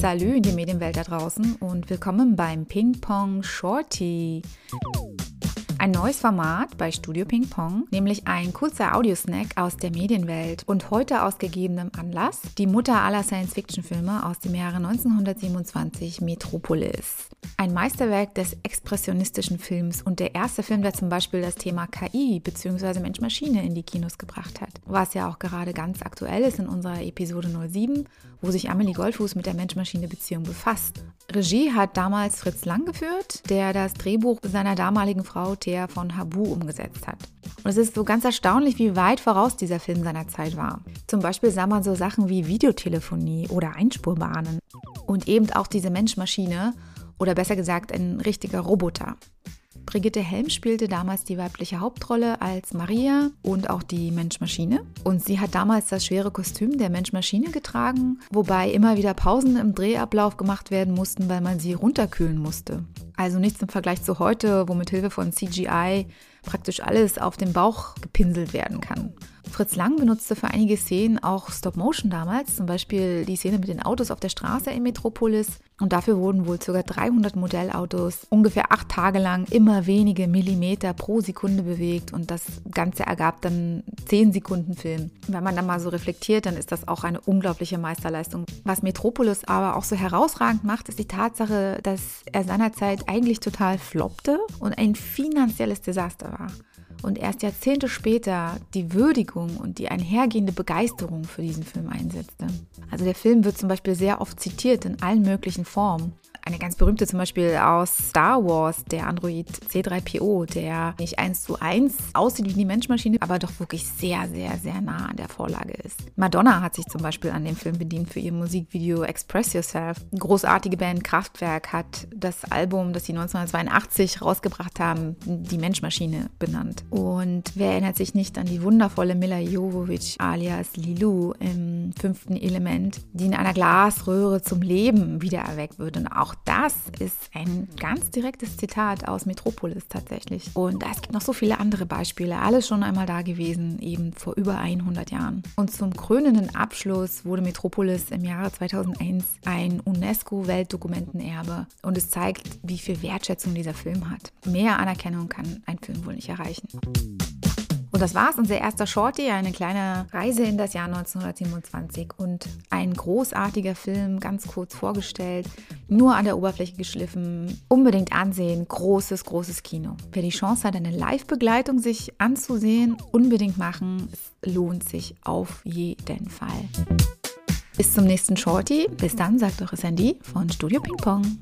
Salü in die Medienwelt da draußen und willkommen beim Ping Pong Shorty. Ein neues Format bei Studio Ping Pong, nämlich ein kurzer Audiosnack aus der Medienwelt und heute aus gegebenem Anlass die Mutter aller Science-Fiction-Filme aus dem Jahre 1927 Metropolis. Ein Meisterwerk des expressionistischen Films und der erste Film, der zum Beispiel das Thema KI bzw. Mensch-Maschine in die Kinos gebracht hat, was ja auch gerade ganz aktuell ist in unserer Episode 07, wo sich Amelie Goldfuß mit der Mensch-Maschine-Beziehung befasst. Regie hat damals Fritz Lang geführt, der das Drehbuch seiner damaligen Frau Thea von Habu umgesetzt hat. Und es ist so ganz erstaunlich, wie weit voraus dieser Film seiner Zeit war. Zum Beispiel sah man so Sachen wie Videotelefonie oder Einspurbahnen. Und eben auch diese Mensch-Maschine oder besser gesagt ein richtiger Roboter. Brigitte Helm spielte damals die weibliche Hauptrolle als Maria und auch die Mensch-Maschine. Und sie hat damals das schwere Kostüm der Mensch-Maschine getragen, wobei immer wieder Pausen im Drehablauf gemacht werden mussten, weil man sie runterkühlen musste. Also nichts im Vergleich zu heute, wo mit Hilfe von CGI praktisch alles auf dem Bauch gepinselt werden kann. Fritz Lang benutzte für einige Szenen auch Stop-Motion damals, zum Beispiel die Szene mit den Autos auf der Straße in Metropolis. Und dafür wurden wohl ca. 300 Modellautos ungefähr acht Tage lang immer wenige Millimeter pro Sekunde bewegt und das Ganze ergab dann 10 Sekunden Film. Wenn man da mal so reflektiert, dann ist das auch eine unglaubliche Meisterleistung. Was Metropolis aber auch so herausragend macht, ist die Tatsache, dass er seinerzeit eigentlich total floppte und ein finanzielles Desaster war und erst Jahrzehnte später die Würdigung und die einhergehende Begeisterung für diesen Film einsetzte. Also der Film wird zum Beispiel sehr oft zitiert in allen möglichen Formen. Eine ganz berühmte zum Beispiel aus Star Wars, der Android C3PO, der nicht eins zu eins aussieht wie die Menschmaschine, aber doch wirklich sehr, sehr, sehr nah an der Vorlage ist. Madonna hat sich zum Beispiel an dem Film bedient für ihr Musikvideo Express Yourself. Großartige Band Kraftwerk hat das Album, das sie 1982 rausgebracht haben, die Menschmaschine benannt. Und wer erinnert sich nicht an die wundervolle Mila Jovovich alias Lilu im fünften Element, die in einer Glasröhre zum Leben wiedererweckt wird. Und auch das ist ein ganz direktes Zitat aus Metropolis tatsächlich. Und es gibt noch so viele andere Beispiele, alles schon einmal da gewesen, eben vor über 100 Jahren. Und zum krönenden Abschluss wurde Metropolis im Jahre 2001 ein UNESCO-Weltdokumentenerbe. Und es zeigt, wie viel Wertschätzung dieser Film hat. Mehr Anerkennung kann ein Film wohl nicht erreichen. Und das war's, unser erster Shorty, eine kleine Reise in das Jahr 1927 und ein großartiger Film, ganz kurz vorgestellt, nur an der Oberfläche geschliffen, unbedingt ansehen, großes, großes Kino. Wer die Chance hat, eine Live-Begleitung sich anzusehen, unbedingt machen, es lohnt sich auf jeden Fall. Bis zum nächsten Shorty. Bis dann, sagt eure Sandy von Studio Ping Pong.